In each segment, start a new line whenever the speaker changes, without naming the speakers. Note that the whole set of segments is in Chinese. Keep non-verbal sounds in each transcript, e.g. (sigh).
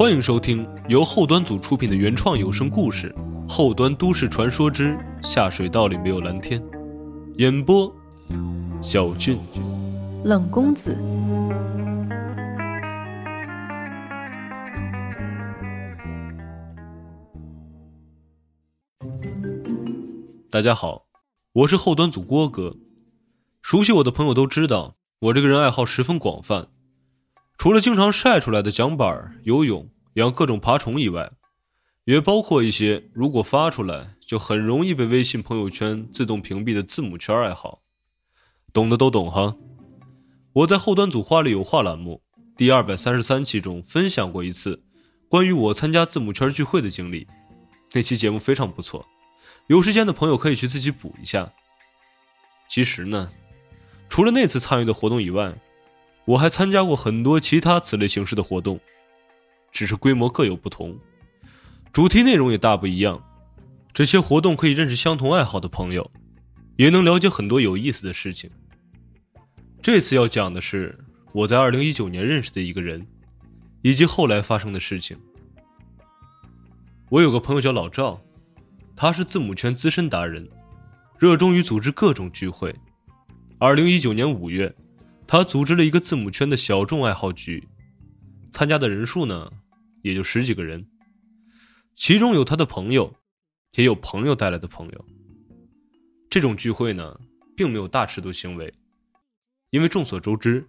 欢迎收听由后端组出品的原创有声故事《后端都市传说之下水道里没有蓝天》，演播：小俊。
冷公子，
大家好，我是后端组郭哥。熟悉我的朋友都知道，我这个人爱好十分广泛。除了经常晒出来的桨板、游泳、养各种爬虫以外，也包括一些如果发出来就很容易被微信朋友圈自动屏蔽的字母圈爱好。懂的都懂哈。我在后端组“话里有话”栏目第二百三十三期中分享过一次关于我参加字母圈聚会的经历，那期节目非常不错，有时间的朋友可以去自己补一下。其实呢，除了那次参与的活动以外，我还参加过很多其他此类形式的活动，只是规模各有不同，主题内容也大不一样。这些活动可以认识相同爱好的朋友，也能了解很多有意思的事情。这次要讲的是我在二零一九年认识的一个人，以及后来发生的事情。我有个朋友叫老赵，他是字母圈资深达人，热衷于组织各种聚会。二零一九年五月。他组织了一个字母圈的小众爱好局，参加的人数呢，也就十几个人，其中有他的朋友，也有朋友带来的朋友。这种聚会呢，并没有大尺度行为，因为众所周知，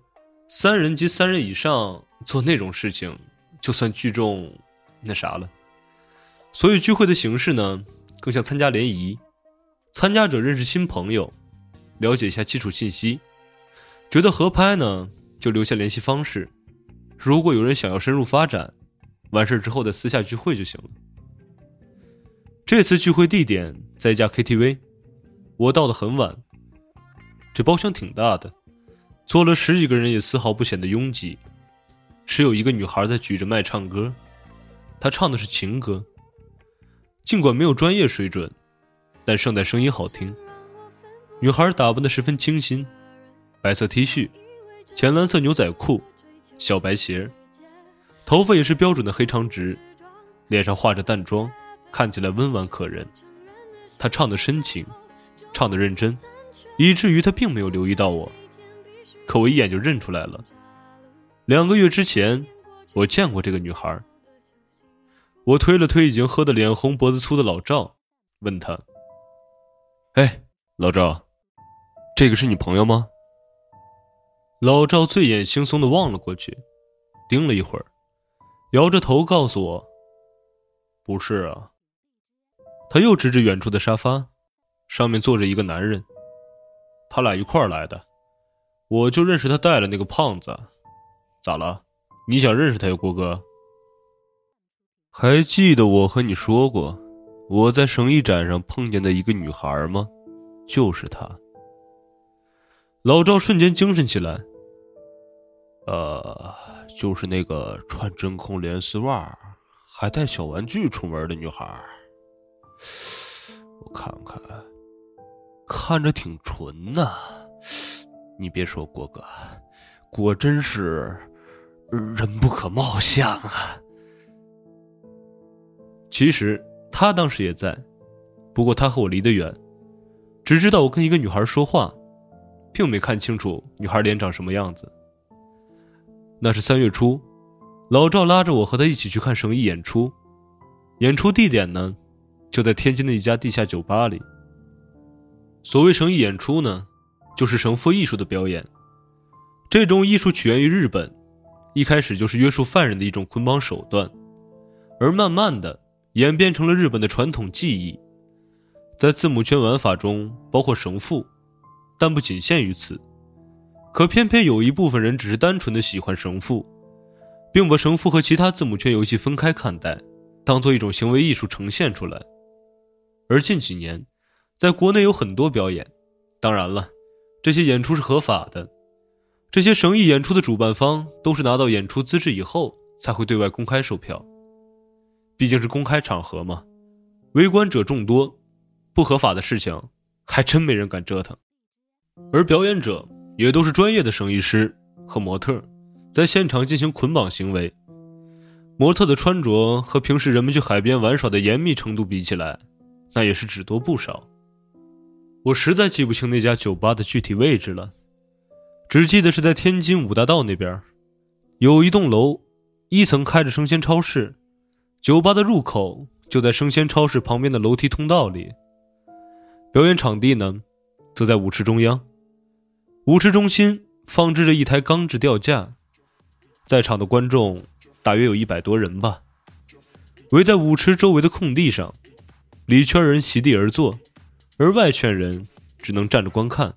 三人及三人以上做那种事情，就算聚众那啥了。所以聚会的形式呢，更像参加联谊，参加者认识新朋友，了解一下基础信息。觉得合拍呢，就留下联系方式。如果有人想要深入发展，完事之后再私下聚会就行了。这次聚会地点在一家 KTV，我到的很晚。这包厢挺大的，坐了十几个人也丝毫不显得拥挤。只有一个女孩在举着麦唱歌，她唱的是情歌。尽管没有专业水准，但胜在声音好听。女孩打扮的十分清新。白色 T 恤，浅蓝色牛仔裤，小白鞋，头发也是标准的黑长直，脸上画着淡妆，看起来温婉可人。他唱的深情，唱的认真，以至于他并没有留意到我，可我一眼就认出来了。两个月之前，我见过这个女孩。我推了推已经喝得脸红脖子粗的老赵，问他：“哎，老赵，这个是你朋友吗？”老赵醉眼惺忪的望了过去，盯了一会儿，摇着头告诉我：“不是啊。”他又指指远处的沙发，上面坐着一个男人。他俩一块儿来的，我就认识他带了那个胖子。咋了？你想认识他呀，郭哥？还记得我和你说过，我在生意展上碰见的一个女孩吗？就是她。老赵瞬间精神起来。呃，就是那个穿真空连丝袜，还带小玩具出门的女孩。我看看，看着挺纯呐。你别说，郭哥，果真是人不可貌相啊。其实他当时也在，不过他和我离得远，只知道我跟一个女孩说话，并没看清楚女孩脸长什么样子。那是三月初，老赵拉着我和他一起去看绳艺演出，演出地点呢，就在天津的一家地下酒吧里。所谓绳艺演出呢，就是绳缚艺术的表演。这种艺术起源于日本，一开始就是约束犯人的一种捆绑手段，而慢慢的演变成了日本的传统技艺，在字母圈玩法中包括绳缚，但不仅限于此。可偏偏有一部分人只是单纯的喜欢绳父，并把绳父和其他字母圈游戏分开看待，当做一种行为艺术呈现出来。而近几年，在国内有很多表演，当然了，这些演出是合法的。这些绳艺演出的主办方都是拿到演出资质以后才会对外公开售票，毕竟是公开场合嘛，围观者众多，不合法的事情还真没人敢折腾。而表演者。也都是专业的绳艺师和模特，在现场进行捆绑行为。模特的穿着和平时人们去海边玩耍的严密程度比起来，那也是只多不少。我实在记不清那家酒吧的具体位置了，只记得是在天津五大道那边，有一栋楼，一层开着生鲜超市，酒吧的入口就在生鲜超市旁边的楼梯通道里。表演场地呢，则在舞池中央，舞池中心放置着一台钢制吊架，在场的观众大约有一百多人吧，围在舞池周围的空地上，里圈人席地而坐。而外圈人只能站着观看，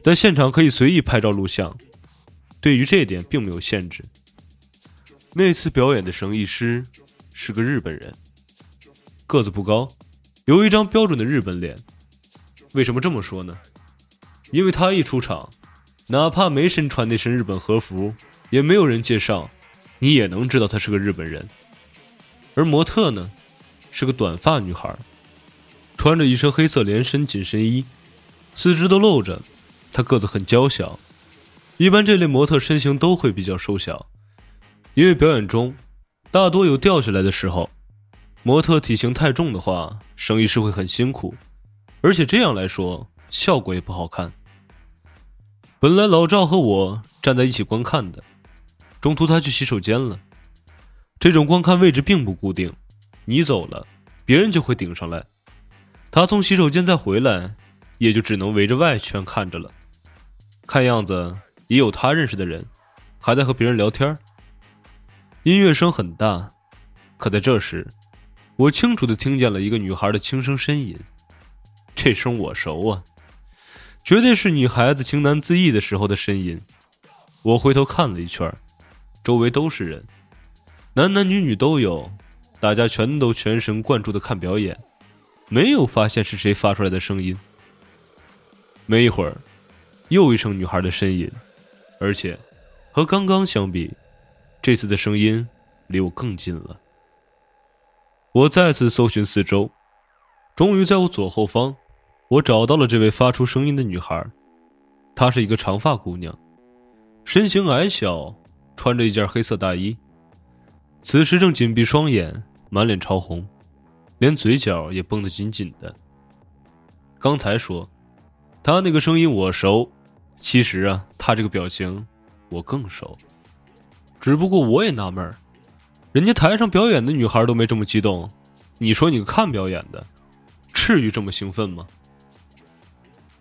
在现场可以随意拍照录像，对于这一点并没有限制。那次表演的绳艺师是个日本人，个子不高，有一张标准的日本脸。为什么这么说呢？因为他一出场，哪怕没身穿那身日本和服，也没有人介绍，你也能知道他是个日本人。而模特呢，是个短发女孩。穿着一身黑色连身紧身衣，四肢都露着。她个子很娇小，一般这类模特身形都会比较瘦小，因为表演中大多有掉下来的时候。模特体型太重的话，生意是会很辛苦，而且这样来说效果也不好看。本来老赵和我站在一起观看的，中途他去洗手间了。这种观看位置并不固定，你走了，别人就会顶上来。他从洗手间再回来，也就只能围着外圈看着了。看样子也有他认识的人，还在和别人聊天。音乐声很大，可在这时，我清楚的听见了一个女孩的轻声呻吟。这声我熟啊，绝对是女孩子情难自抑的时候的呻吟。我回头看了一圈，周围都是人，男男女女都有，大家全都全神贯注的看表演。没有发现是谁发出来的声音。没一会儿，又一声女孩的呻吟，而且和刚刚相比，这次的声音离我更近了。我再次搜寻四周，终于在我左后方，我找到了这位发出声音的女孩。她是一个长发姑娘，身形矮小，穿着一件黑色大衣，此时正紧闭双眼，满脸潮红。连嘴角也绷得紧紧的。刚才说，她那个声音我熟，其实啊，她这个表情我更熟。只不过我也纳闷，人家台上表演的女孩都没这么激动，你说你看表演的，至于这么兴奋吗？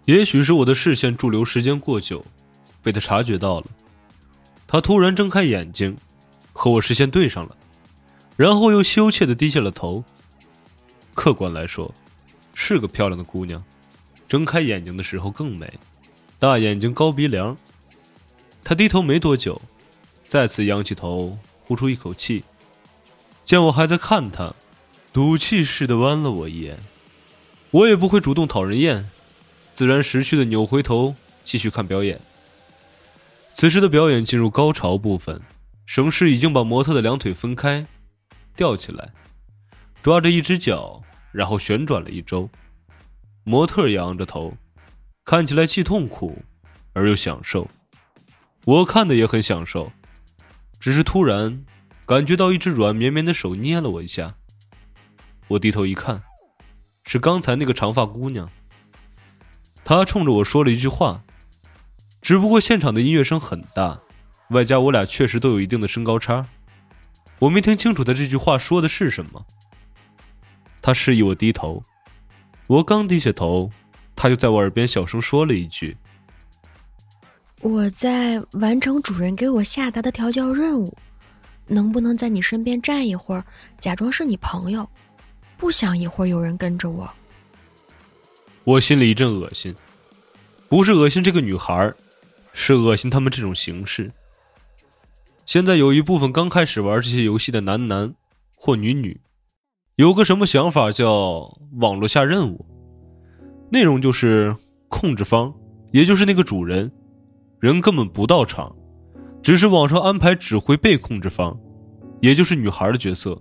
也许是我的视线驻留时间过久，被他察觉到了。他突然睁开眼睛，和我视线对上了，然后又羞怯的低下了头。客观来说，是个漂亮的姑娘，睁开眼睛的时候更美，大眼睛、高鼻梁。她低头没多久，再次仰起头，呼出一口气。见我还在看她，赌气似的剜了我一眼。我也不会主动讨人厌，自然识趣的扭回头继续看表演。此时的表演进入高潮部分，绳师已经把模特的两腿分开，吊起来。抓着一只脚，然后旋转了一周。模特仰着头，看起来既痛苦而又享受。我看的也很享受，只是突然感觉到一只软绵绵的手捏了我一下。我低头一看，是刚才那个长发姑娘。他冲着我说了一句话，只不过现场的音乐声很大，外加我俩确实都有一定的身高差，我没听清楚他这句话说的是什么。他示意我低头，我刚低下头，他就在我耳边小声说了一句：“
我在完成主人给我下达的调教任务，能不能在你身边站一会儿，假装是你朋友？不想一会儿有人跟着我。”
我心里一阵恶心，不是恶心这个女孩，是恶心他们这种形式。现在有一部分刚开始玩这些游戏的男男或女女。有个什么想法叫网络下任务，内容就是控制方，也就是那个主人，人根本不到场，只是网上安排指挥被控制方，也就是女孩的角色，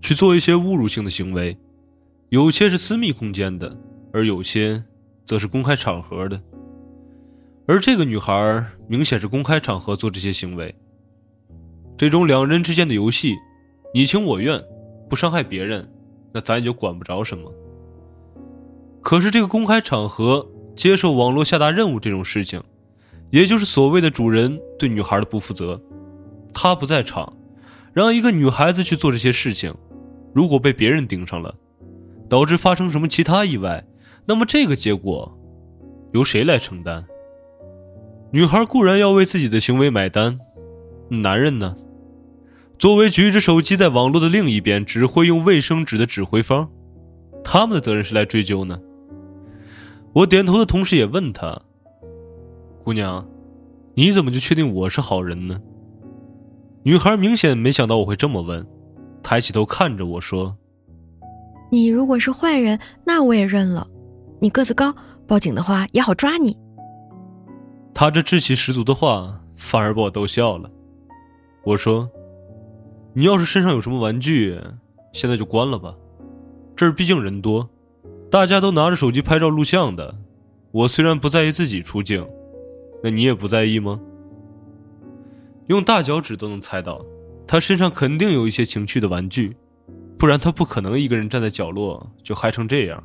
去做一些侮辱性的行为，有些是私密空间的，而有些则是公开场合的，而这个女孩明显是公开场合做这些行为，这种两人之间的游戏，你情我愿，不伤害别人，那咱也就管不着什么。可是这个公开场合接受网络下达任务这种事情，也就是所谓的主人对女孩的不负责，他不在场，让一个女孩子去做这些事情，如果被别人盯上了，导致发生什么其他意外，那么这个结果，由谁来承担？女孩固然要为自己的行为买单，男人呢？作为举着手机在网络的另一边只会用卫生纸的指挥方，他们的责任是来追究呢？我点头的同时也问他：“姑娘，你怎么就确定我是好人呢？”女孩明显没想到我会这么问，抬起头看着我说：“
你如果是坏人，那我也认了。你个子高，报警的话也好抓你。”
他这志气十足的话，反而把我逗笑了。我说：“你要是身上有什么玩具，现在就关了吧。这儿毕竟人多，大家都拿着手机拍照录像的。我虽然不在意自己出镜，那你也不在意吗？”用大脚趾都能猜到，他身上肯定有一些情趣的玩具，不然他不可能一个人站在角落就嗨成这样。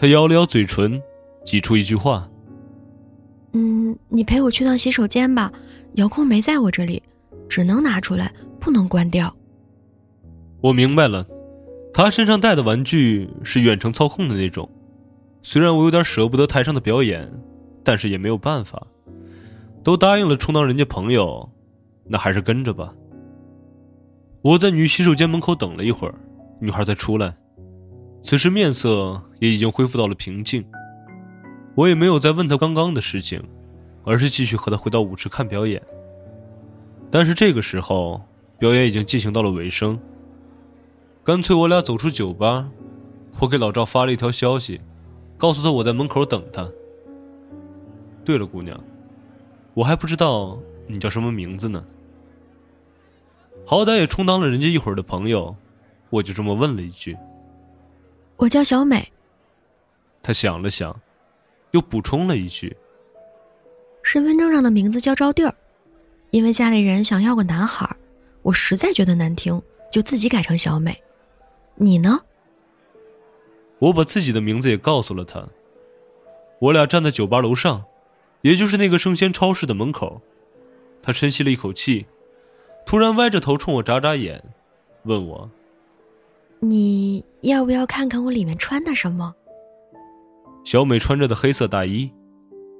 他咬了咬嘴唇，挤出一句话。
嗯，你陪我去趟洗手间吧，遥控没在我这里，只能拿出来，不能关掉。
我明白了，他身上带的玩具是远程操控的那种。虽然我有点舍不得台上的表演，但是也没有办法，都答应了充当人家朋友，那还是跟着吧。我在女洗手间门口等了一会儿，女孩才出来，此时面色也已经恢复到了平静。我也没有再问他刚刚的事情，而是继续和他回到舞池看表演。但是这个时候，表演已经进行到了尾声。干脆我俩走出酒吧，我给老赵发了一条消息，告诉他我在门口等他。对了，姑娘，我还不知道你叫什么名字呢。好歹也充当了人家一会儿的朋友，我就这么问了一句：“
我叫小美。”
他想了想。又补充了一句：“
身份证上的名字叫招娣儿，因为家里人想要个男孩，我实在觉得难听，就自己改成小美。你呢？”
我把自己的名字也告诉了他。我俩站在酒吧楼上，也就是那个生鲜超市的门口。他深吸了一口气，突然歪着头冲我眨眨眼，问我：“
你要不要看看我里面穿的什么？”
小美穿着的黑色大衣，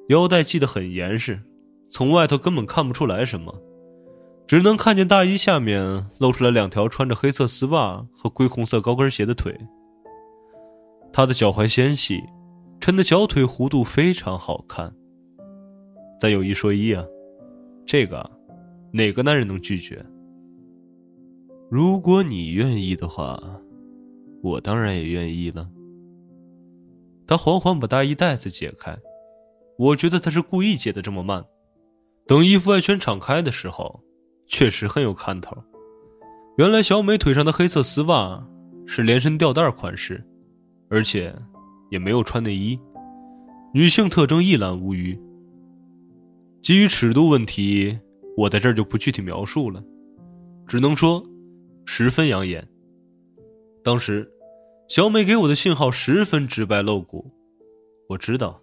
腰带系得很严实，从外头根本看不出来什么，只能看见大衣下面露出来两条穿着黑色丝袜和灰红色高跟鞋的腿。她的脚踝纤细，衬的小腿弧度非常好看。咱有一说一啊，这个哪个男人能拒绝？如果你愿意的话，我当然也愿意了。他缓缓把大衣带子解开，我觉得他是故意解的这么慢。等衣服外圈敞开的时候，确实很有看头。原来小美腿上的黑色丝袜是连身吊带款式，而且也没有穿内衣，女性特征一览无余。基于尺度问题，我在这儿就不具体描述了，只能说十分养眼。当时。小美给我的信号十分直白露骨，我知道，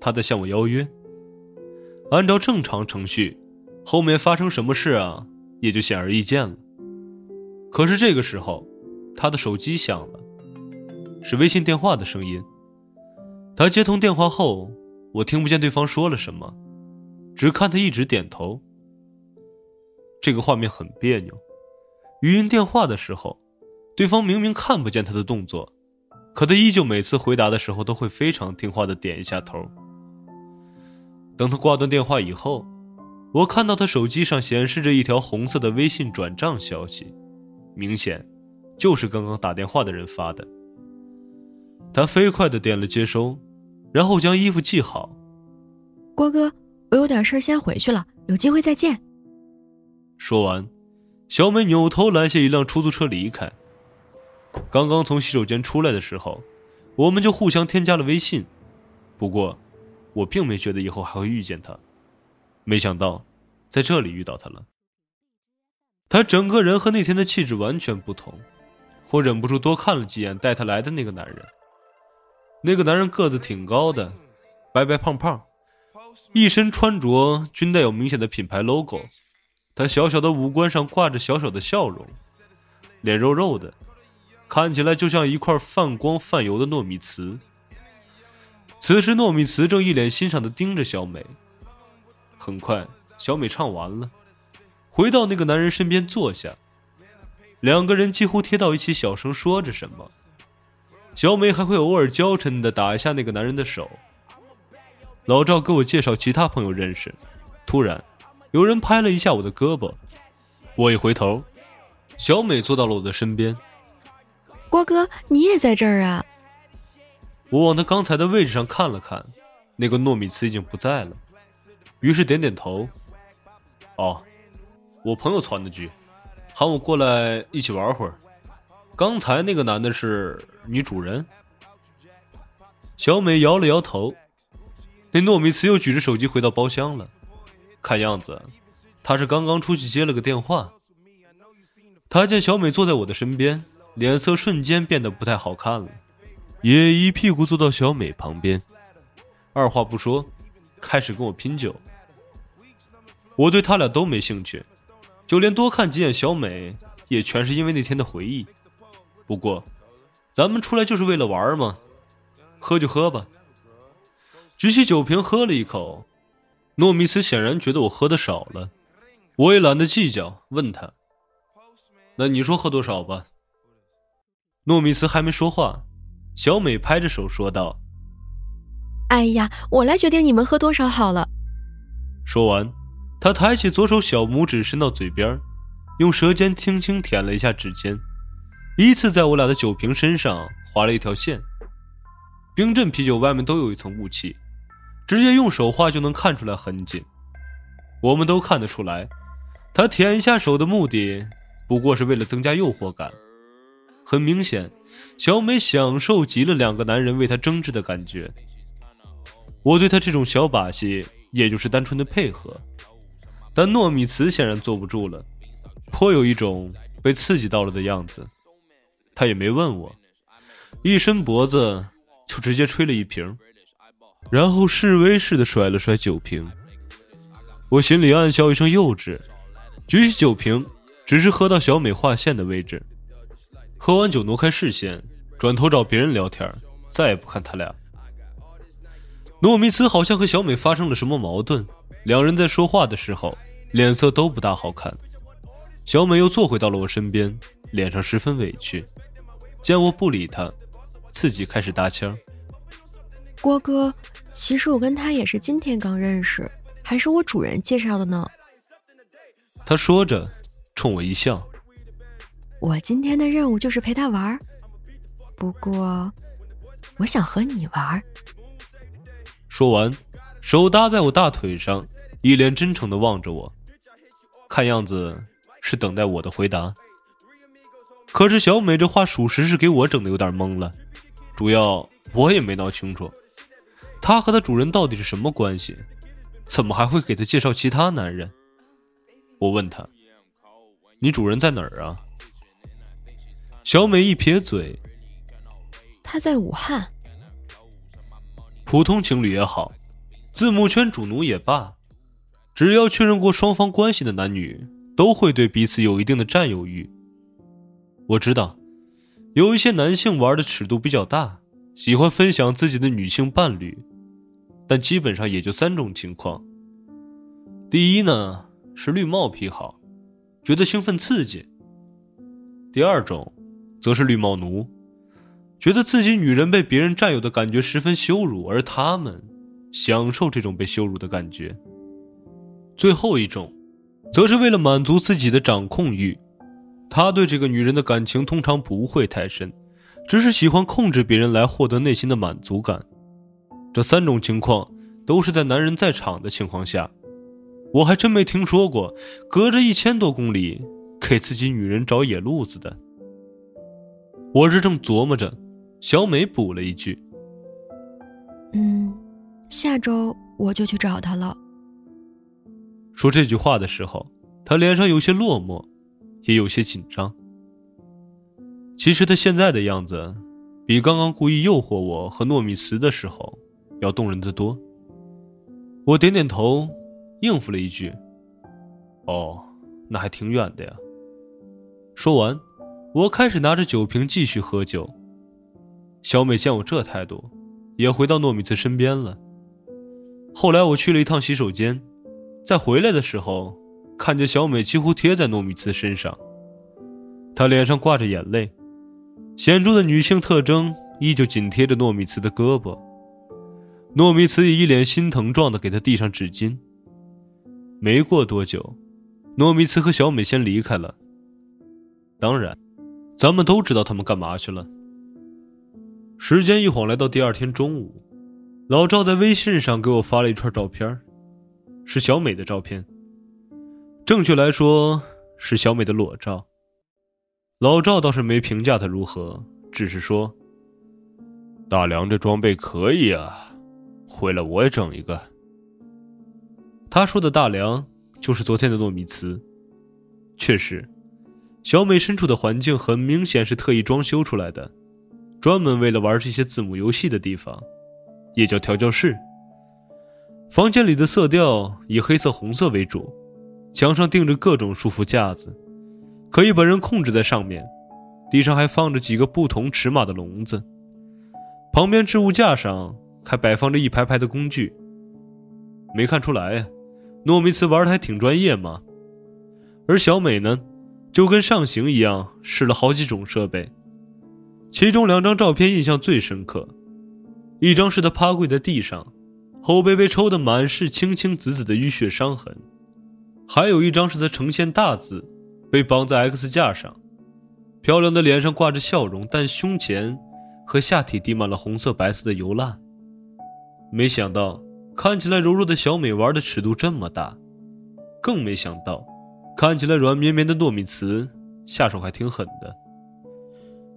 她在向我邀约。按照正常程序，后面发生什么事啊，也就显而易见了。可是这个时候，她的手机响了，是微信电话的声音。她接通电话后，我听不见对方说了什么，只看她一直点头。这个画面很别扭，语音电话的时候。对方明明看不见他的动作，可他依旧每次回答的时候都会非常听话的点一下头。等他挂断电话以后，我看到他手机上显示着一条红色的微信转账消息，明显就是刚刚打电话的人发的。他飞快的点了接收，然后将衣服系好。
郭哥，我有点事先回去了，有机会再见。
说完，小美扭头拦下一辆出租车离开。刚刚从洗手间出来的时候，我们就互相添加了微信。不过，我并没觉得以后还会遇见他，没想到，在这里遇到他了。他整个人和那天的气质完全不同，我忍不住多看了几眼带他来的那个男人。那个男人个子挺高的，白白胖胖，一身穿着均带有明显的品牌 logo。他小小的五官上挂着小小的笑容，脸肉肉的，看起来就像一块泛光泛油的糯米糍。此时，糯米糍正一脸欣赏的盯着小美。很快，小美唱完了，回到那个男人身边坐下，两个人几乎贴到一起，小声说着什么。小美还会偶尔娇嗔的打一下那个男人的手。老赵给我介绍其他朋友认识，突然，有人拍了一下我的胳膊，我一回头，小美坐到了我的身边。
郭哥，你也在这儿啊？
我往他刚才的位置上看了看，那个糯米糍已经不在了，于是点点头。哦，我朋友攒的局，喊我过来一起玩会儿。刚才那个男的是女主人？小美摇了摇头。那糯米糍又举着手机回到包厢了，看样子他是刚刚出去接了个电话。他见小美坐在我的身边，脸色瞬间变得不太好看了，也一屁股坐到小美旁边，二话不说，开始跟我拼酒。我对他俩都没兴趣，就连多看几眼小美，也全是因为那天的回忆。不过，咱们出来就是为了玩嘛，喝就喝吧。举起酒瓶喝了一口，糯米糍显然觉得我喝的少了，我也懒得计较，问他：“那你说喝多少吧？”糯米糍还没说话，小美拍着手说道：“
哎呀，我来决定你们喝多少好了。”
说完，她抬起左手小拇指伸到嘴边，用舌尖轻轻舔了一下指尖。依次在我俩的酒瓶身上划了一条线。冰镇啤酒外面都有一层雾气，直接用手画就能看出来痕迹。我们都看得出来，他舔一下手的目的不过是为了增加诱惑感。很明显，小美享受极了两个男人为她争执的感觉。我对她这种小把戏也就是单纯的配合，但糯米糍显然坐不住了，颇有一种被刺激到了的样子。他也没问我，一伸脖子就直接吹了一瓶，然后示威似的甩了甩酒瓶。我心里暗笑一声幼稚，举起酒瓶，只是喝到小美划线的位置。喝完酒，挪开视线，转头找别人聊天，再也不看他俩。糯米糍好像和小美发生了什么矛盾，两人在说话的时候脸色都不大好看。小美又坐回到了我身边，脸上十分委屈。见我不理他，自己开始搭腔。
郭哥，其实我跟他也是今天刚认识，还是我主人介绍的呢。
他说着，冲我一笑。
我今天的任务就是陪他玩，不过，我想和你玩。
说完，手搭在我大腿上，一脸真诚的望着我，看样子是等待我的回答。可是小美这话属实是给我整的有点懵了，主要我也没闹清楚，她和她主人到底是什么关系，怎么还会给她介绍其他男人？我问她：“你主人在哪儿啊？”小美一撇嘴：“
他在武汉。”
普通情侣也好，字母圈主奴也罢，只要确认过双方关系的男女，都会对彼此有一定的占有欲。我知道，有一些男性玩的尺度比较大，喜欢分享自己的女性伴侣，但基本上也就三种情况。第一呢是绿帽癖好，觉得兴奋刺激；第二种，则是绿帽奴，觉得自己女人被别人占有的感觉十分羞辱，而他们享受这种被羞辱的感觉；最后一种，则是为了满足自己的掌控欲。他对这个女人的感情通常不会太深，只是喜欢控制别人来获得内心的满足感。这三种情况都是在男人在场的情况下，我还真没听说过隔着一千多公里给自己女人找野路子的。我这正琢磨着，小美补了一句：“
嗯，下周我就去找他了。”
说这句话的时候，他脸上有些落寞。也有些紧张。其实他现在的样子，比刚刚故意诱惑我和糯米糍的时候要动人的多。我点点头，应付了一句：“哦，那还挺远的呀。”说完，我开始拿着酒瓶继续喝酒。小美见我这态度，也回到糯米糍身边了。后来我去了一趟洗手间，在回来的时候，看见小美几乎贴在糯米糍身上，她脸上挂着眼泪。显著的女性特征依旧紧贴着糯米糍的胳膊，糯米糍也一脸心疼状的给她递上纸巾。没过多久，糯米糍和小美先离开了。当然，咱们都知道他们干嘛去了。时间一晃来到第二天中午，老赵在微信上给我发了一串照片，是小美的照片，正确来说是小美的裸照。老赵倒是没评价他如何，只是说：“大梁这装备可以啊，回来我也整一个。”他说的大梁就是昨天的糯米糍。确实，小美身处的环境很明显是特意装修出来的，专门为了玩这些字母游戏的地方，也叫调教室。房间里的色调以黑色、红色为主，墙上钉着各种束缚架子。可以把人控制在上面，地上还放着几个不同尺码的笼子，旁边置物架上还摆放着一排排的工具。没看出来，糯米糍玩的还挺专业嘛。而小美呢，就跟上刑一样试了好几种设备，其中两张照片印象最深刻，一张是他趴跪在地上，后背被抽得满是青青紫紫的淤血伤痕，还有一张是他呈现大字。被绑在 X 架上，漂亮的脸上挂着笑容，但胸前和下体滴满了红色、白色的油蜡。没想到看起来柔弱的小美玩的尺度这么大，更没想到看起来软绵绵的糯米糍下手还挺狠的。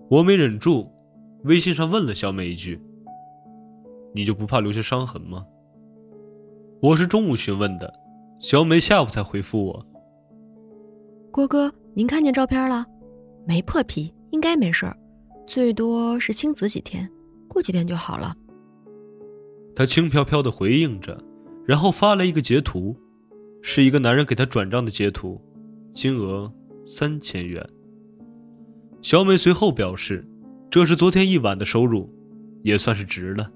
我没忍住，微信上问了小美一句：“你就不怕留下伤痕吗？”我是中午询问的，小美下午才回复我。
郭哥，您看见照片了？没破皮，应该没事儿，最多是青紫几天，过几天就好了。
他轻飘飘的回应着，然后发了一个截图，是一个男人给他转账的截图，金额三千元。小美随后表示，这是昨天一晚的收入，也算是值了。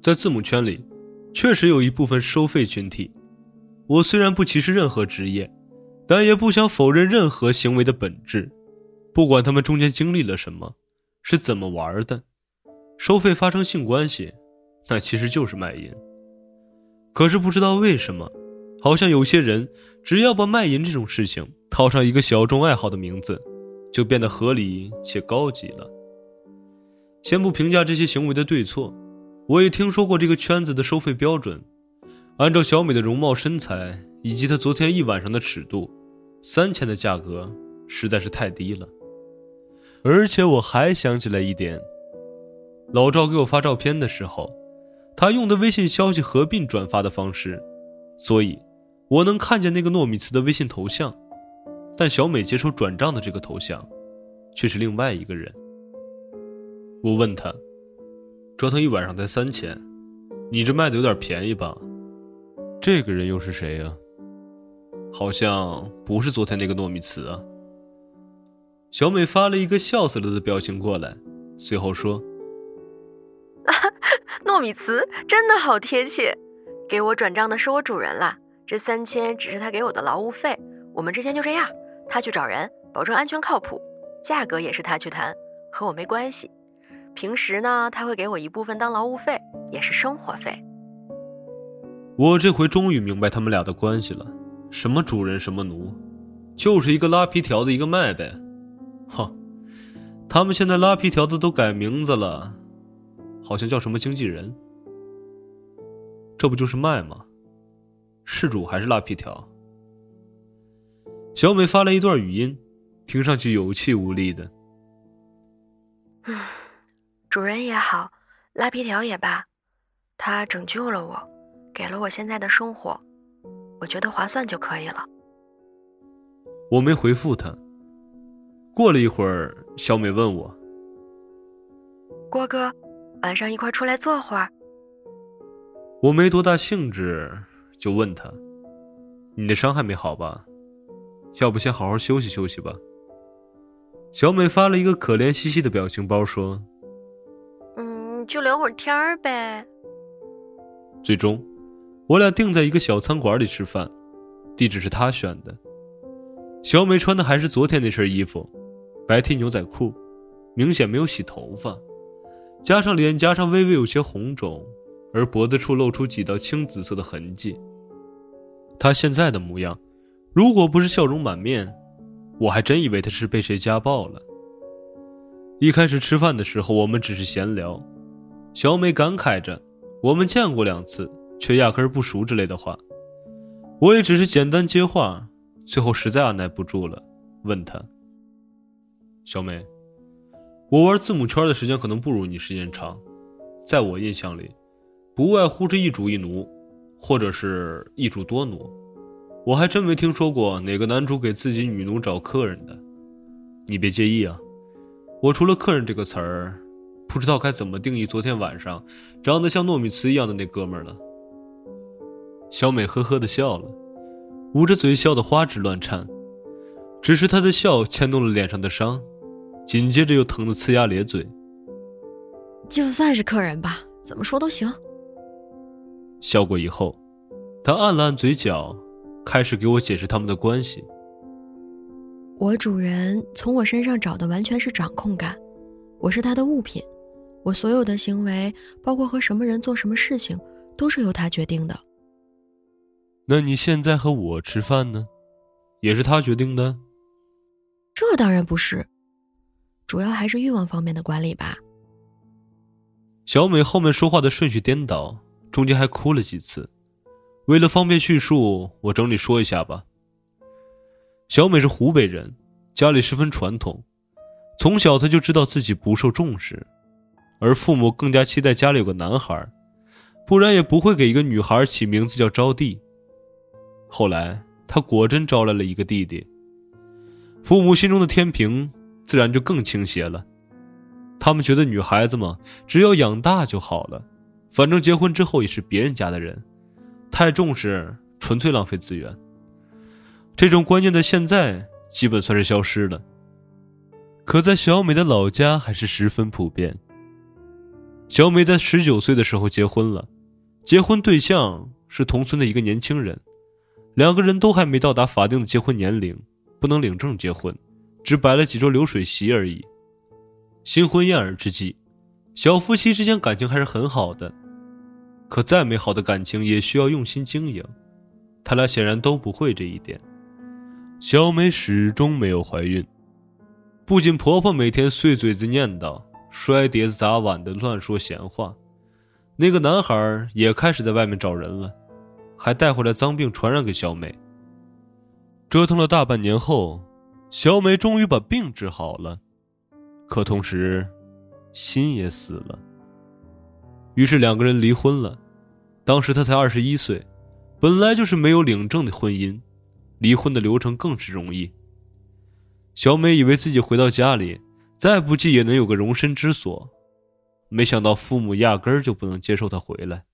在字母圈里，确实有一部分收费群体，我虽然不歧视任何职业。但也不想否认任何行为的本质，不管他们中间经历了什么，是怎么玩的，收费发生性关系，那其实就是卖淫。可是不知道为什么，好像有些人只要把卖淫这种事情套上一个小众爱好的名字，就变得合理且高级了。先不评价这些行为的对错，我也听说过这个圈子的收费标准，按照小美的容貌身材。以及她昨天一晚上的尺度，三千的价格实在是太低了。而且我还想起来一点，老赵给我发照片的时候，他用的微信消息合并转发的方式，所以我能看见那个糯米糍的微信头像，但小美接受转账的这个头像，却是另外一个人。我问他，折腾一晚上才三千，你这卖的有点便宜吧？这个人又是谁呀？好像不是昨天那个糯米糍啊。小美发了一个笑死了的表情过来，随后说：“ (laughs)
糯米糍真的好贴切，给我转账的是我主人啦。这三千只是他给我的劳务费，我们之间就这样。他去找人，保证安全靠谱，价格也是他去谈，和我没关系。平时呢，他会给我一部分当劳务费，也是生活费。”
我这回终于明白他们俩的关系了。什么主人什么奴，就是一个拉皮条的一个卖呗，哼，他们现在拉皮条的都改名字了，好像叫什么经纪人，这不就是卖吗？事主还是拉皮条？小美发了一段语音，听上去有气无力的。
嗯，主人也好，拉皮条也罢，他拯救了我，给了我现在的生活。我觉得划算就可以了。
我没回复他。过了一会儿，小美问我：“
郭哥，晚上一块出来坐会儿？”
我没多大兴致，就问他：“你的伤还没好吧？要不先好好休息休息吧。”小美发了一个可怜兮兮的表情包，说：“
嗯，就聊会儿天儿呗。”
最终，我俩定在一个小餐馆里吃饭，地址是他选的。小美穿的还是昨天那身衣服。白 T 牛仔裤，明显没有洗头发，加上脸颊上微微有些红肿，而脖子处露出几道青紫色的痕迹。她现在的模样，如果不是笑容满面，我还真以为她是被谁家暴了。一开始吃饭的时候，我们只是闲聊，小美感慨着我们见过两次，却压根不熟之类的话，我也只是简单接话，最后实在按耐不住了，问她。小美，我玩字母圈的时间可能不如你时间长，在我印象里，不外乎是一主一奴，或者是一主多奴。我还真没听说过哪个男主给自己女奴找客人的。你别介意啊，我除了“客人”这个词儿，不知道该怎么定义昨天晚上长得像糯米糍一样的那哥们儿了。小美呵呵的笑了，捂着嘴笑得花枝乱颤，只是她的笑牵动了脸上的伤。紧接着又疼得呲牙咧嘴。
就算是客人吧，怎么说都行。
笑过以后，他按了按嘴角，开始给我解释他们的关系。
我主人从我身上找的完全是掌控感，我是他的物品，我所有的行为，包括和什么人做什么事情，都是由他决定的。
那你现在和我吃饭呢，也是他决定的？
这当然不是。主要还是欲望方面的管理吧。
小美后面说话的顺序颠倒，中间还哭了几次。为了方便叙述，我整理说一下吧。小美是湖北人，家里十分传统，从小她就知道自己不受重视，而父母更加期待家里有个男孩，不然也不会给一个女孩起名字叫招娣。后来她果真招来了一个弟弟，父母心中的天平。自然就更倾斜了。他们觉得女孩子嘛，只要养大就好了，反正结婚之后也是别人家的人，太重视纯粹浪费资源。这种观念在现在基本算是消失了，可在小美的老家还是十分普遍。小美在十九岁的时候结婚了，结婚对象是同村的一个年轻人，两个人都还没到达法定的结婚年龄，不能领证结婚。只摆了几桌流水席而已。新婚燕尔之际，小夫妻之间感情还是很好的。可再美好的感情也需要用心经营，他俩显然都不会这一点。小美始终没有怀孕，不仅婆婆每天碎嘴子念叨、摔碟子砸碗的乱说闲话，那个男孩也开始在外面找人了，还带回来脏病传染给小美。折腾了大半年后。小美终于把病治好了，可同时，心也死了。于是两个人离婚了。当时她才二十一岁，本来就是没有领证的婚姻，离婚的流程更是容易。小美以为自己回到家里，再不济也能有个容身之所，没想到父母压根儿就不能接受她回来，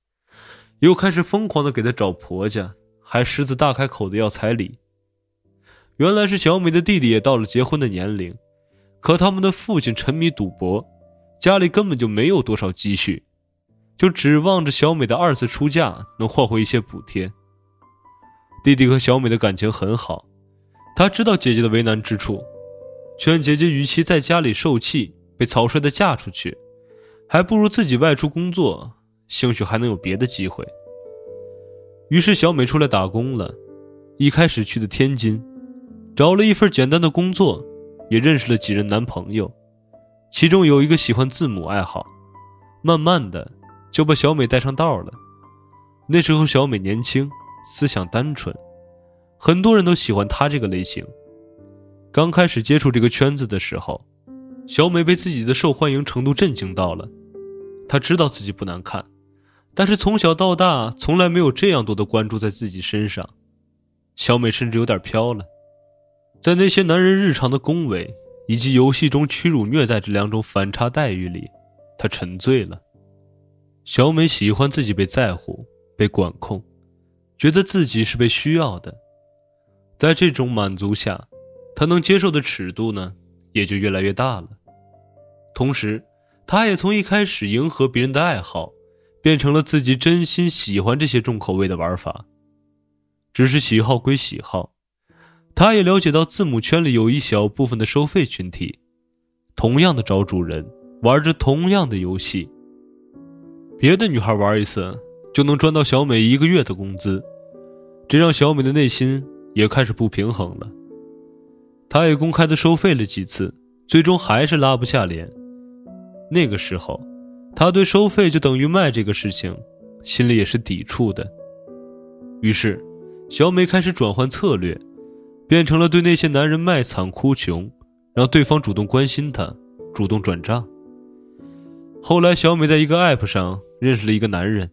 又开始疯狂的给她找婆家，还狮子大开口的要彩礼。原来是小美的弟弟也到了结婚的年龄，可他们的父亲沉迷赌博，家里根本就没有多少积蓄，就指望着小美的二次出嫁能换回一些补贴。弟弟和小美的感情很好，他知道姐姐的为难之处，劝姐姐与其在家里受气被草率的嫁出去，还不如自己外出工作，兴许还能有别的机会。于是小美出来打工了，一开始去的天津。找了一份简单的工作，也认识了几任男朋友，其中有一个喜欢字母爱好，慢慢的就把小美带上道了。那时候小美年轻，思想单纯，很多人都喜欢她这个类型。刚开始接触这个圈子的时候，小美被自己的受欢迎程度震惊到了。她知道自己不难看，但是从小到大从来没有这样多的关注在自己身上，小美甚至有点飘了。在那些男人日常的恭维以及游戏中屈辱虐待这两种反差待遇里，她沉醉了。小美喜欢自己被在乎、被管控，觉得自己是被需要的。在这种满足下，她能接受的尺度呢，也就越来越大了。同时，她也从一开始迎合别人的爱好，变成了自己真心喜欢这些重口味的玩法。只是喜好归喜好。他也了解到字母圈里有一小部分的收费群体，同样的找主人，玩着同样的游戏。别的女孩玩一次就能赚到小美一个月的工资，这让小美的内心也开始不平衡了。她也公开的收费了几次，最终还是拉不下脸。那个时候，她对收费就等于卖这个事情，心里也是抵触的。于是，小美开始转换策略。变成了对那些男人卖惨哭穷，让对方主动关心她，主动转账。后来，小美在一个 app 上认识了一个男人，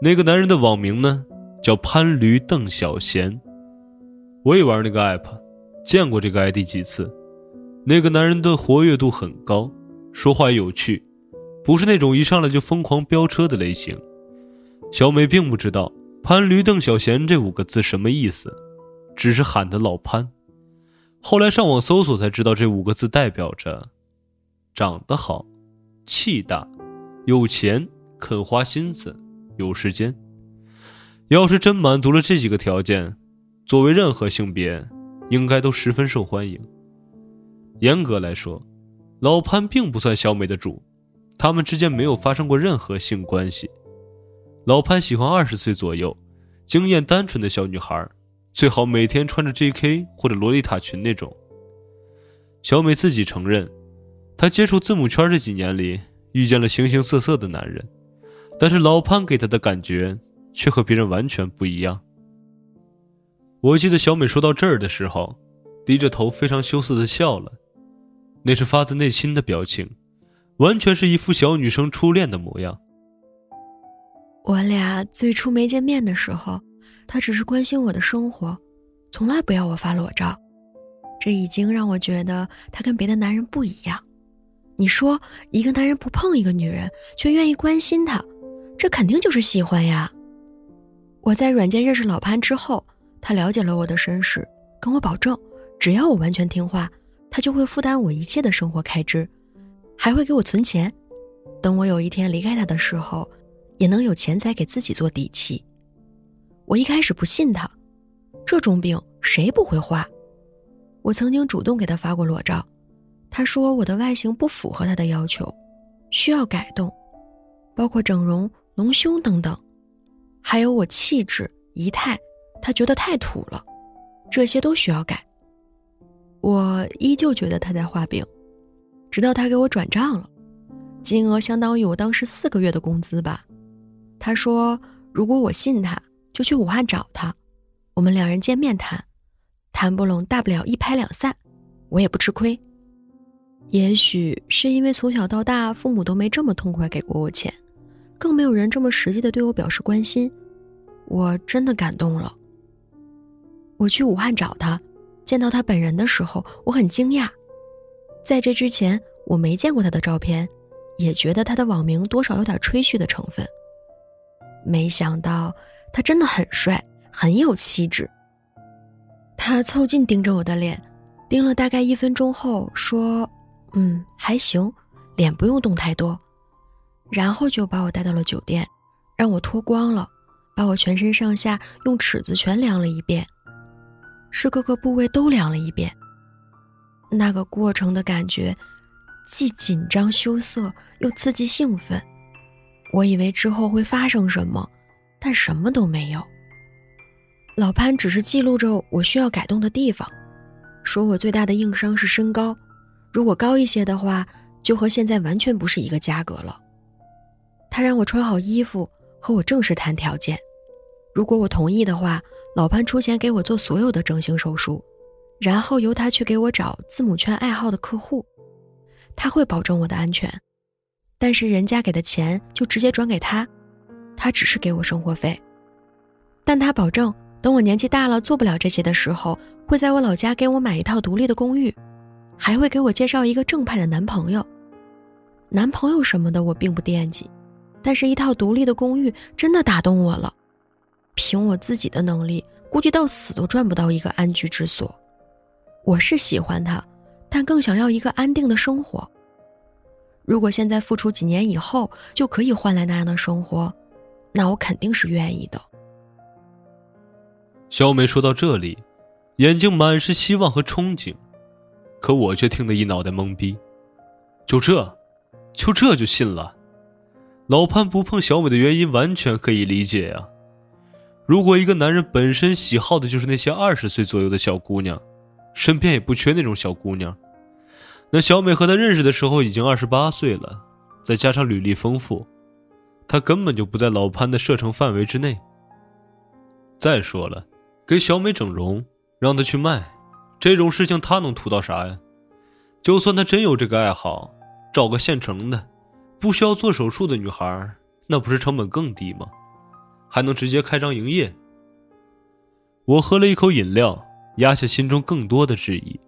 那个男人的网名呢叫潘驴邓小闲。我也玩那个 app，见过这个 ID 几次。那个男人的活跃度很高，说话有趣，不是那种一上来就疯狂飙车的类型。小美并不知道“潘驴邓小闲”这五个字什么意思。只是喊的老潘，后来上网搜索才知道，这五个字代表着：长得好、气大、有钱、肯花心思、有时间。要是真满足了这几个条件，作为任何性别，应该都十分受欢迎。严格来说，老潘并不算小美的主，他们之间没有发生过任何性关系。老潘喜欢二十岁左右、经验单纯的小女孩。最好每天穿着 J.K. 或者洛丽塔裙那种。小美自己承认，她接触字母圈这几年里遇见了形形色色的男人，但是老潘给她的感觉却和别人完全不一样。我记得小美说到这儿的时候，低着头非常羞涩的笑了，那是发自内心的表情，完全是一副小女生初恋的模样。
我俩最初没见面的时候。他只是关心我的生活，从来不要我发裸照，这已经让我觉得他跟别的男人不一样。你说一个男人不碰一个女人，却愿意关心她，这肯定就是喜欢呀。我在软件认识老潘之后，他了解了我的身世，跟我保证，只要我完全听话，他就会负担我一切的生活开支，还会给我存钱，等我有一天离开他的时候，也能有钱财给自己做底气。我一开始不信他，这种病谁不会画？我曾经主动给他发过裸照，他说我的外形不符合他的要求，需要改动，包括整容、隆胸等等，还有我气质、仪态，他觉得太土了，这些都需要改。我依旧觉得他在画饼，直到他给我转账了，金额相当于我当时四个月的工资吧。他说如果我信他。就去武汉找他，我们两人见面谈，谈不拢大不了一拍两散，我也不吃亏。也许是因为从小到大父母都没这么痛快给过我钱，更没有人这么实际的对我表示关心，我真的感动了。我去武汉找他，见到他本人的时候，我很惊讶，在这之前我没见过他的照片，也觉得他的网名多少有点吹嘘的成分，没想到。他真的很帅，很有气质。他凑近盯着我的脸，盯了大概一分钟后说：“嗯，还行，脸不用动太多。”然后就把我带到了酒店，让我脱光了，把我全身上下用尺子全量了一遍，是各个部位都量了一遍。那个过程的感觉，既紧张羞涩又刺激兴奋。我以为之后会发生什么。但什么都没有。老潘只是记录着我需要改动的地方，说我最大的硬伤是身高，如果高一些的话，就和现在完全不是一个价格了。他让我穿好衣服和我正式谈条件，如果我同意的话，老潘出钱给我做所有的整形手术，然后由他去给我找字母圈爱好的客户，他会保证我的安全，但是人家给的钱就直接转给他。他只是给我生活费，但他保证等我年纪大了做不了这些的时候，会在我老家给我买一套独立的公寓，还会给我介绍一个正派的男朋友。男朋友什么的我并不惦记，但是一套独立的公寓真的打动我了。凭我自己的能力，估计到死都赚不到一个安居之所。我是喜欢他，但更想要一个安定的生活。如果现在付出几年以后就可以换来那样的生活，那我肯定是愿意的。
小美说到这里，眼睛满是希望和憧憬，可我却听得一脑袋懵逼。就这，就这就信了？老潘不碰小美的原因完全可以理解呀。如果一个男人本身喜好的就是那些二十岁左右的小姑娘，身边也不缺那种小姑娘。那小美和他认识的时候已经二十八岁了，再加上履历丰富，他根本就不在老潘的射程范围之内。再说了，给小美整容，让她去卖，这种事情他能图到啥呀？就算他真有这个爱好，找个现成的，不需要做手术的女孩，那不是成本更低吗？还能直接开张营业。我喝了一口饮料，压下心中更多的质疑。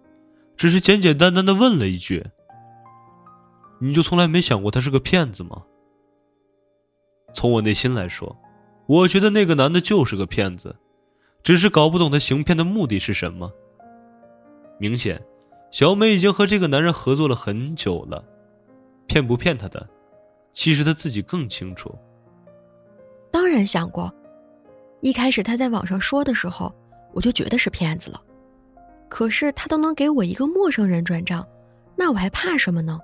只是简简单单的问了一句：“你就从来没想过他是个骗子吗？”从我内心来说，我觉得那个男的就是个骗子，只是搞不懂他行骗的目的是什么。明显，小美已经和这个男人合作了很久了，骗不骗他的，其实他自己更清楚。
当然想过，一开始他在网上说的时候，我就觉得是骗子了。可是他都能给我一个陌生人转账，那我还怕什么呢？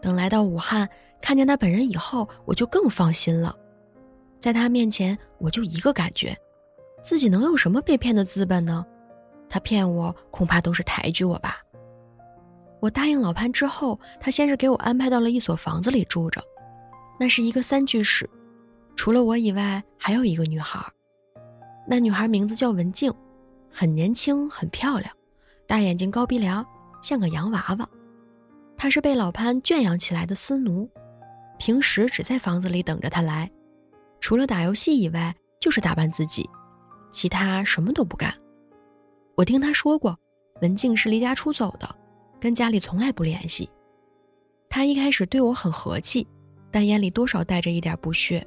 等来到武汉看见他本人以后，我就更放心了。在他面前，我就一个感觉，自己能有什么被骗的资本呢？他骗我，恐怕都是抬举我吧。我答应老潘之后，他先是给我安排到了一所房子里住着，那是一个三居室，除了我以外，还有一个女孩。那女孩名字叫文静。很年轻，很漂亮，大眼睛，高鼻梁，像个洋娃娃。她是被老潘圈养起来的私奴，平时只在房子里等着他来，除了打游戏以外，就是打扮自己，其他什么都不干。我听他说过，文静是离家出走的，跟家里从来不联系。他一开始对我很和气，但眼里多少带着一点不屑。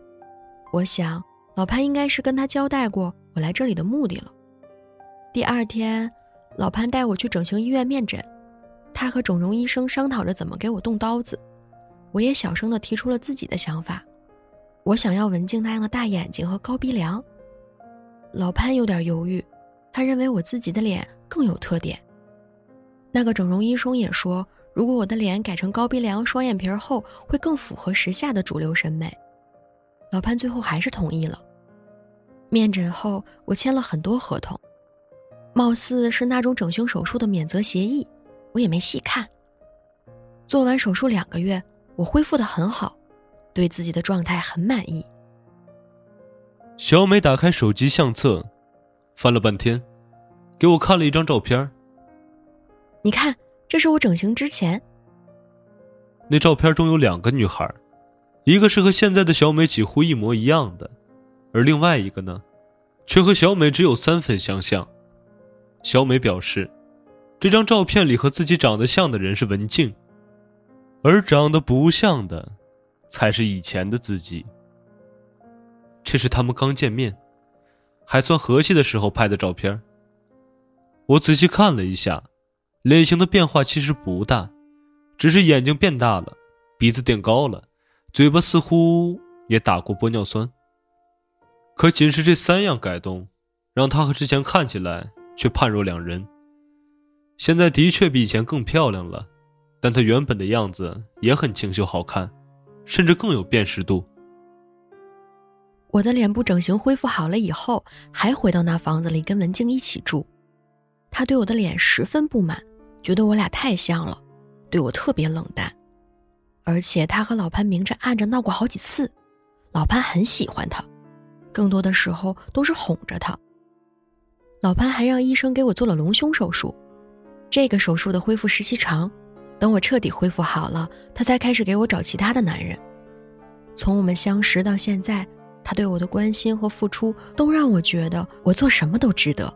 我想，老潘应该是跟他交代过我来这里的目的了。第二天，老潘带我去整形医院面诊，他和整容医生商讨着怎么给我动刀子。我也小声地提出了自己的想法，我想要文静那样的大眼睛和高鼻梁。老潘有点犹豫，他认为我自己的脸更有特点。那个整容医生也说，如果我的脸改成高鼻梁、双眼皮后，会更符合时下的主流审美。老潘最后还是同意了。面诊后，我签了很多合同。貌似是那种整形手术的免责协议，我也没细看。做完手术两个月，我恢复的很好，对自己的状态很满意。
小美打开手机相册，翻了半天，给我看了一张照片。
你看，这是我整形之前。
那照片中有两个女孩，一个是和现在的小美几乎一模一样的，而另外一个呢，却和小美只有三分相像。小美表示，这张照片里和自己长得像的人是文静，而长得不像的，才是以前的自己。这是他们刚见面，还算和气的时候拍的照片。我仔细看了一下，脸型的变化其实不大，只是眼睛变大了，鼻子垫高了，嘴巴似乎也打过玻尿酸。可仅是这三样改动，让她和之前看起来。却判若两人。现在的确比以前更漂亮了，但她原本的样子也很清秀好看，甚至更有辨识度。
我的脸部整形恢复好了以后，还回到那房子里跟文静一起住。他对我的脸十分不满，觉得我俩太像了，对我特别冷淡。而且他和老潘明着暗着闹过好几次，老潘很喜欢他，更多的时候都是哄着他。老潘还让医生给我做了隆胸手术，这个手术的恢复时期长，等我彻底恢复好了，他才开始给我找其他的男人。从我们相识到现在，他对我的关心和付出都让我觉得我做什么都值得。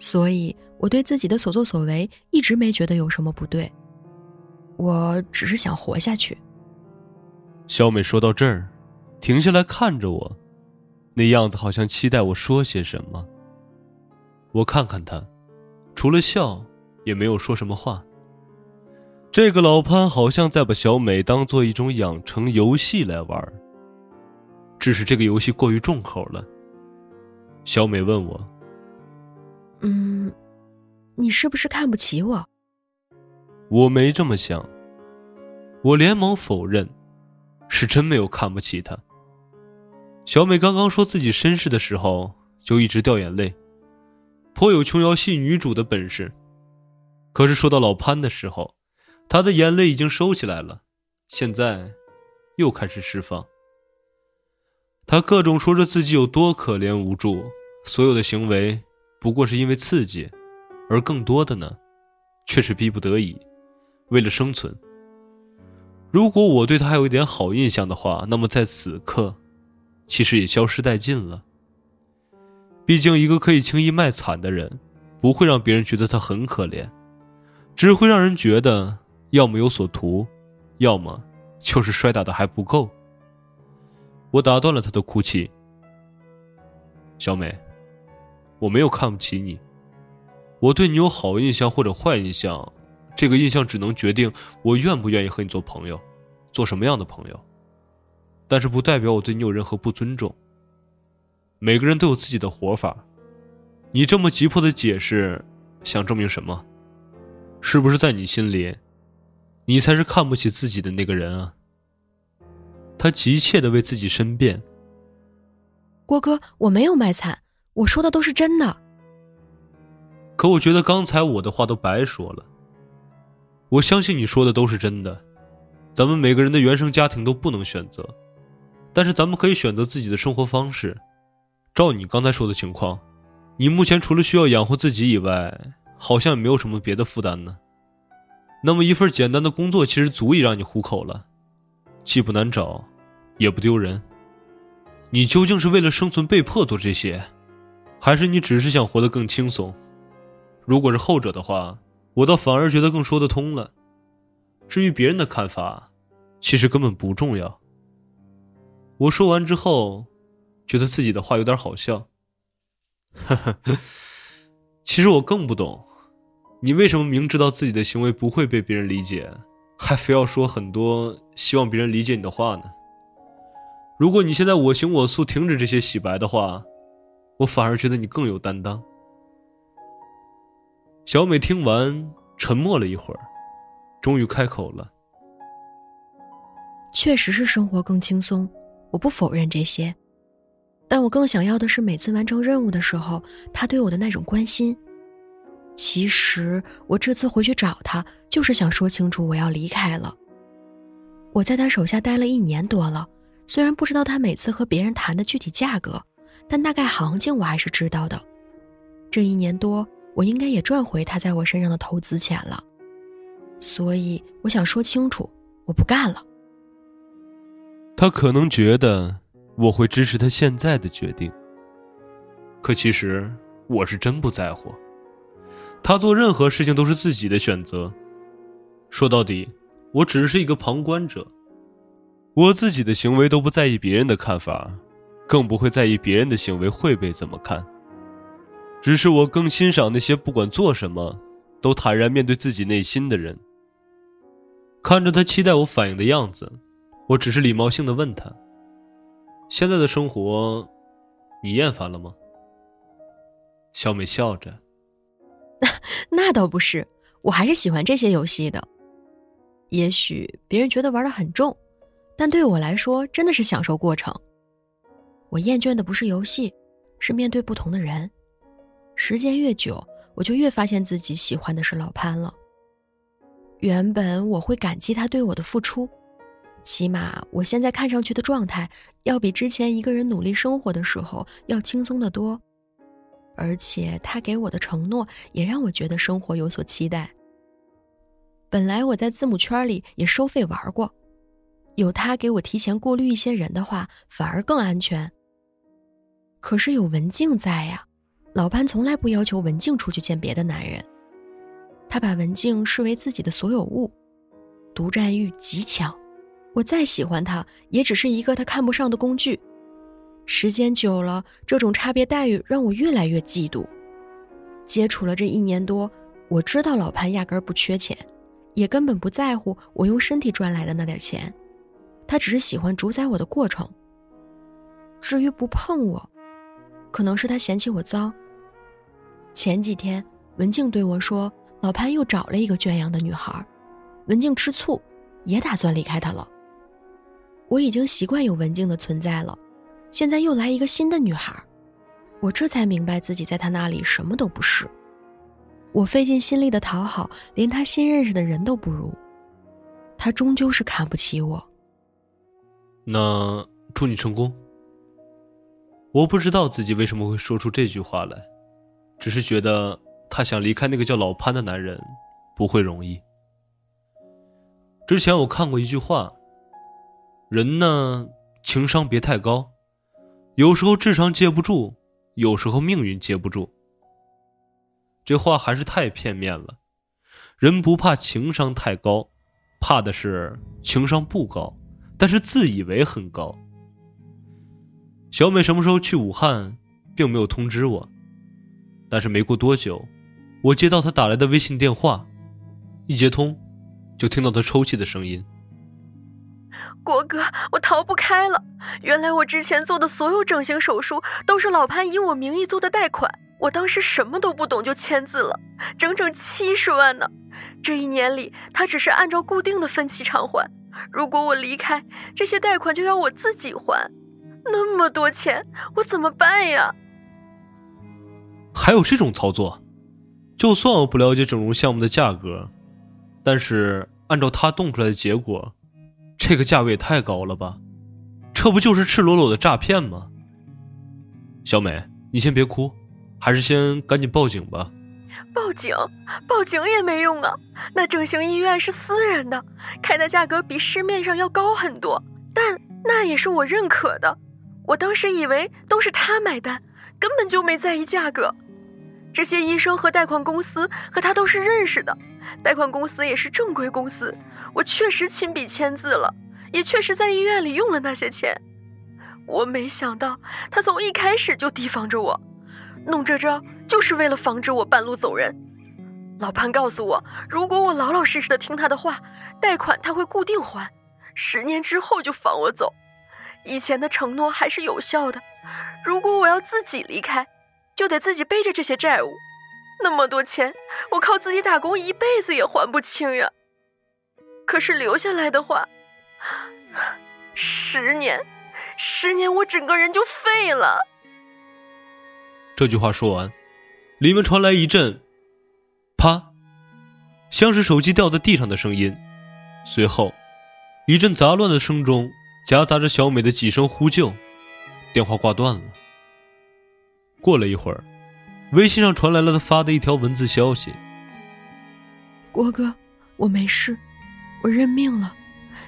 所以，我对自己的所作所为一直没觉得有什么不对。我只是想活下去。
小美说到这儿，停下来看着我，那样子好像期待我说些什么。我看看她，除了笑，也没有说什么话。这个老潘好像在把小美当做一种养成游戏来玩，只是这个游戏过于重口了。小美问我：“
嗯，你是不是看不起我？”
我没这么想。我连忙否认，是真没有看不起他。小美刚刚说自己身世的时候，就一直掉眼泪，颇有琼瑶戏女主的本事。可是说到老潘的时候，她的眼泪已经收起来了，现在又开始释放。她各种说着自己有多可怜无助，所有的行为不过是因为刺激，而更多的呢，却是逼不得已。为了生存，如果我对他还有一点好印象的话，那么在此刻，其实也消失殆尽了。毕竟，一个可以轻易卖惨的人，不会让别人觉得他很可怜，只会让人觉得要么有所图，要么就是摔打的还不够。我打断了他的哭泣，小美，我没有看不起你，我对你有好印象或者坏印象。这个印象只能决定我愿不愿意和你做朋友，做什么样的朋友，但是不代表我对你有任何不尊重。每个人都有自己的活法，你这么急迫的解释，想证明什么？是不是在你心里，你才是看不起自己的那个人啊？他急切的为自己申辩。
郭哥，我没有卖惨，我说的都是真的。
可我觉得刚才我的话都白说了。我相信你说的都是真的，咱们每个人的原生家庭都不能选择，但是咱们可以选择自己的生活方式。照你刚才说的情况，你目前除了需要养活自己以外，好像也没有什么别的负担呢。那么一份简单的工作其实足以让你糊口了，既不难找，也不丢人。你究竟是为了生存被迫做这些，还是你只是想活得更轻松？如果是后者的话。我倒反而觉得更说得通了。至于别人的看法，其实根本不重要。我说完之后，觉得自己的话有点好笑。呵呵，其实我更不懂，你为什么明知道自己的行为不会被别人理解，还非要说很多希望别人理解你的话呢？如果你现在我行我素，停止这些洗白的话，我反而觉得你更有担当。小美听完，沉默了一会儿，终于开口了：“
确实是生活更轻松，我不否认这些，但我更想要的是每次完成任务的时候，他对我的那种关心。其实我这次回去找他，就是想说清楚我要离开了。我在他手下待了一年多了，虽然不知道他每次和别人谈的具体价格，但大概行情我还是知道的。这一年多。”我应该也赚回他在我身上的投资钱了，所以我想说清楚，我不干了。
他可能觉得我会支持他现在的决定，可其实我是真不在乎。他做任何事情都是自己的选择，说到底，我只是一个旁观者，我自己的行为都不在意别人的看法，更不会在意别人的行为会被怎么看。只是我更欣赏那些不管做什么，都坦然面对自己内心的人。看着他期待我反应的样子，我只是礼貌性的问他：“现在的生活，你厌烦了吗？”小美笑着：(laughs) “那
那倒不是，我还是喜欢这些游戏的。也许别人觉得玩的很重，但对我来说真的是享受过程。我厌倦的不是游戏，是面对不同的人。”时间越久，我就越发现自己喜欢的是老潘了。原本我会感激他对我的付出，起码我现在看上去的状态，要比之前一个人努力生活的时候要轻松得多。而且他给我的承诺，也让我觉得生活有所期待。本来我在字母圈里也收费玩过，有他给我提前过滤一些人的话，反而更安全。可是有文静在呀，老潘从来不要求文静出去见别的男人，他把文静视为自己的所有物，独占欲极强。我再喜欢他，也只是一个他看不上的工具。时间久了，这种差别待遇让我越来越嫉妒。接触了这一年多，我知道老潘压根儿不缺钱，也根本不在乎我用身体赚来的那点钱，他只是喜欢主宰我的过程。至于不碰我，可能是他嫌弃我脏。前几天，文静对我说，老潘又找了一个圈养的女孩，文静吃醋，也打算离开他了。我已经习惯有文静的存在了，现在又来一个新的女孩，我这才明白自己在他那里什么都不是。我费尽心力的讨好，连他新认识的人都不如，他终究是看不起我。
那祝你成功。我不知道自己为什么会说出这句话来，只是觉得他想离开那个叫老潘的男人不会容易。之前我看过一句话。人呢，情商别太高，有时候智商接不住，有时候命运接不住。这话还是太片面了。人不怕情商太高，怕的是情商不高，但是自以为很高。小美什么时候去武汉，并没有通知我，但是没过多久，我接到她打来的微信电话，一接通，就听到她抽泣的声音。
国哥，我逃不开了。原来我之前做的所有整形手术都是老潘以我名义做的贷款，我当时什么都不懂就签字了，整整七十万呢。这一年里，他只是按照固定的分期偿还。如果我离开，这些贷款就要我自己还，那么多钱，我怎么办呀？
还有这种操作？就算我不了解整容项目的价格，但是按照他动出来的结果。这个价位也太高了吧，这不就是赤裸裸的诈骗吗？小美，你先别哭，还是先赶紧报警吧。
报警？报警也没用啊！那整形医院是私人的，开的价格比市面上要高很多，但那也是我认可的。我当时以为都是他买单，根本就没在意价格。这些医生和贷款公司和他都是认识的。贷款公司也是正规公司，我确实亲笔签字了，也确实在医院里用了那些钱。我没想到他从一开始就提防着我，弄这招就是为了防止我半路走人。老潘告诉我，如果我老老实实的听他的话，贷款他会固定还，十年之后就放我走。以前的承诺还是有效的，如果我要自己离开，就得自己背着这些债务。那么多钱，我靠自己打工一辈子也还不清呀。可是留下来的话，十年，十年我整个人就废了。
这句话说完，里面传来一阵“啪”，像是手机掉在地上的声音。随后，一阵杂乱的声中夹杂着小美的几声呼救，电话挂断了。过了一会儿。微信上传来了他发的一条文字消息：“
郭哥，我没事，我认命了，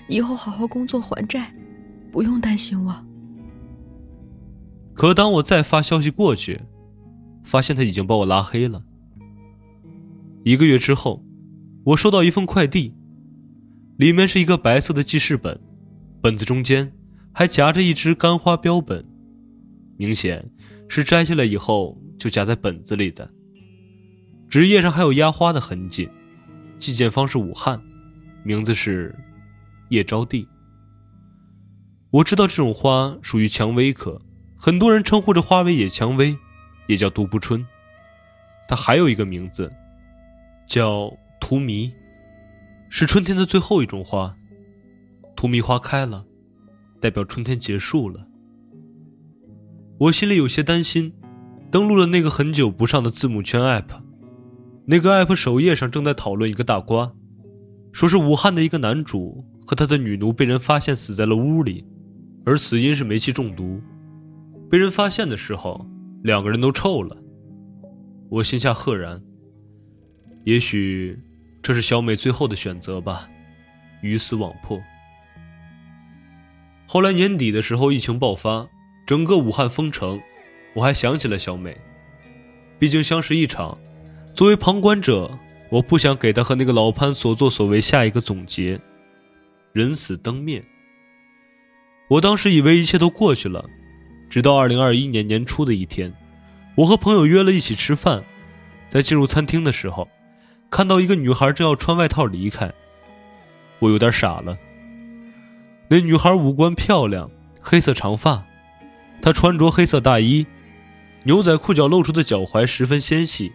以后好好工作还债，不用担心我。”
可当我再发消息过去，发现他已经把我拉黑了。一个月之后，我收到一份快递，里面是一个白色的记事本，本子中间还夹着一支干花标本，明显是摘下来以后。就夹在本子里的，纸页上还有压花的痕迹，寄件方是武汉，名字是叶招娣。我知道这种花属于蔷薇科，很多人称呼这花为野蔷薇，也叫独步春。它还有一个名字，叫荼蘼，是春天的最后一种花。荼蘼花开了，代表春天结束了。我心里有些担心。登录了那个很久不上的字母圈 App，那个 App 首页上正在讨论一个大瓜，说是武汉的一个男主和他的女奴被人发现死在了屋里，而死因是煤气中毒。被人发现的时候，两个人都臭了。我心下赫然，也许这是小美最后的选择吧，鱼死网破。后来年底的时候，疫情爆发，整个武汉封城，我还想起了小美。毕竟相识一场，作为旁观者，我不想给她和那个老潘所作所为下一个总结。人死灯灭。我当时以为一切都过去了，直到二零二一年年初的一天，我和朋友约了一起吃饭，在进入餐厅的时候，看到一个女孩正要穿外套离开，我有点傻了。那女孩五官漂亮，黑色长发，她穿着黑色大衣，牛仔裤脚露出的脚踝十分纤细，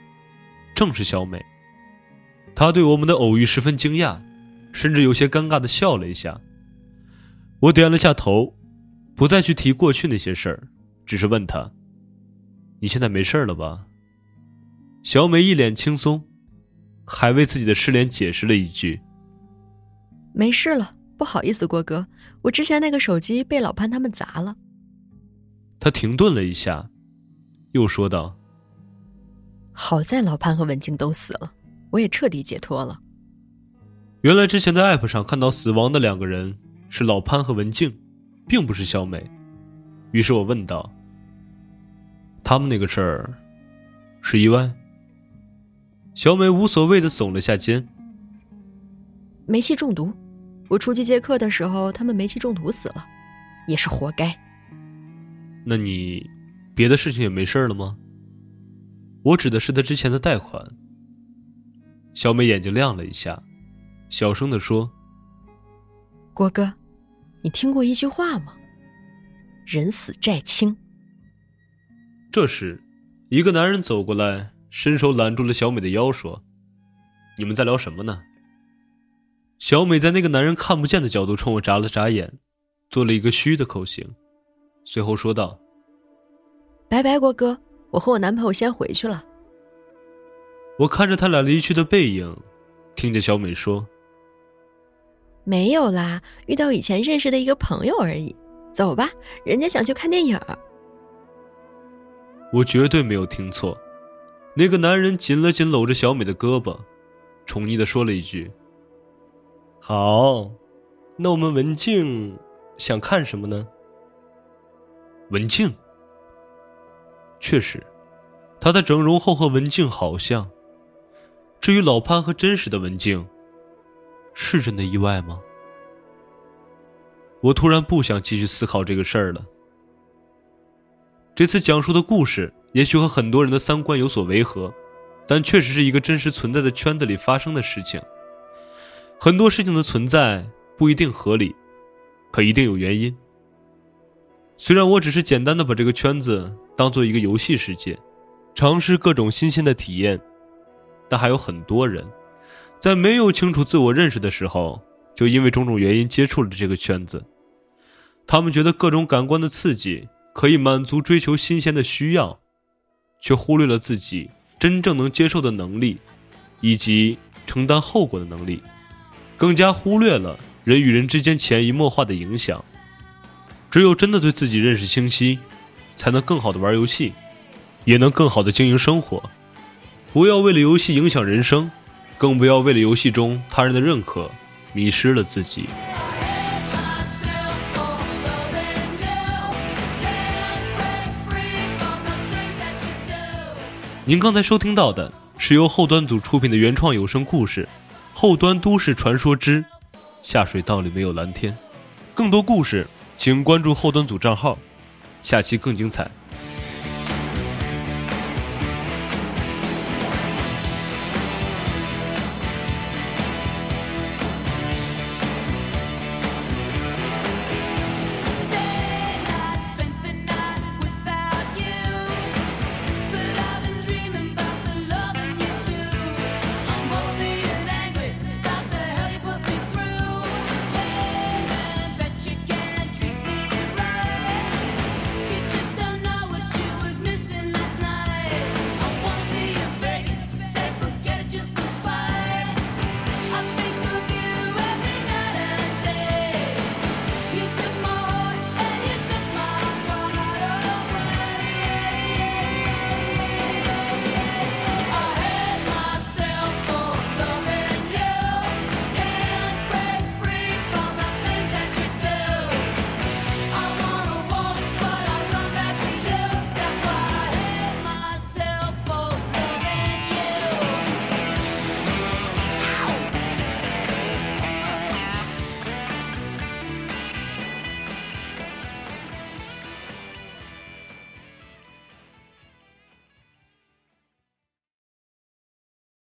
正是小美。她对我们的偶遇十分惊讶，甚至有些尴尬的笑了一下。我点了下头，不再去提过去那些事儿，只是问她：“你现在没事了吧？”小美一脸轻松，还为自己的失联解释了一句：“
没事了。”不好意思，郭哥，我之前那个手机被老潘他们砸了。
他停顿了一下，又说道：“
好在老潘和文静都死了，我也彻底解脱了。”
原来之前在 App 上看到死亡的两个人是老潘和文静，并不是小美。于是我问道：“他们那个事儿是意外？”小美无所谓的耸了下肩：“
煤气中毒。”我出去接客的时候，他们煤气中毒死了，也是活该。
那你别的事情也没事了吗？我指的是他之前的贷款。小美眼睛亮了一下，小声的说：“
郭哥，你听过一句话吗？人死债清。”
这时，一个男人走过来，伸手揽住了小美的腰，说：“你们在聊什么呢？”小美在那个男人看不见的角度冲我眨了眨眼，做了一个虚的口型，随后说道：“
拜拜，郭哥，我和我男朋友先回去了。”
我看着他俩离去的背影，听见小美说：“
没有啦，遇到以前认识的一个朋友而已。走吧，人家想去看电影。”
我绝对没有听错，那个男人紧了紧搂着小美的胳膊，宠溺的说了一句。好，那我们文静想看什么呢？文静，确实，他在整容后和文静好像。至于老潘和真实的文静，是真的意外吗？我突然不想继续思考这个事儿了。这次讲述的故事也许和很多人的三观有所违和，但确实是一个真实存在的圈子里发生的事情。很多事情的存在不一定合理，可一定有原因。虽然我只是简单的把这个圈子当做一个游戏世界，尝试各种新鲜的体验，但还有很多人，在没有清楚自我认识的时候，就因为种种原因接触了这个圈子。他们觉得各种感官的刺激可以满足追求新鲜的需要，却忽略了自己真正能接受的能力，以及承担后果的能力。更加忽略了人与人之间潜移默化的影响。只有真的对自己认识清晰，才能更好的玩游戏，也能更好的经营生活。不要为了游戏影响人生，更不要为了游戏中他人的认可，迷失了自己。您刚才收听到的是由后端组出品的原创有声故事。后端都市传说之下水道里没有蓝天，更多故事，请关注后端组账号，下期更精彩。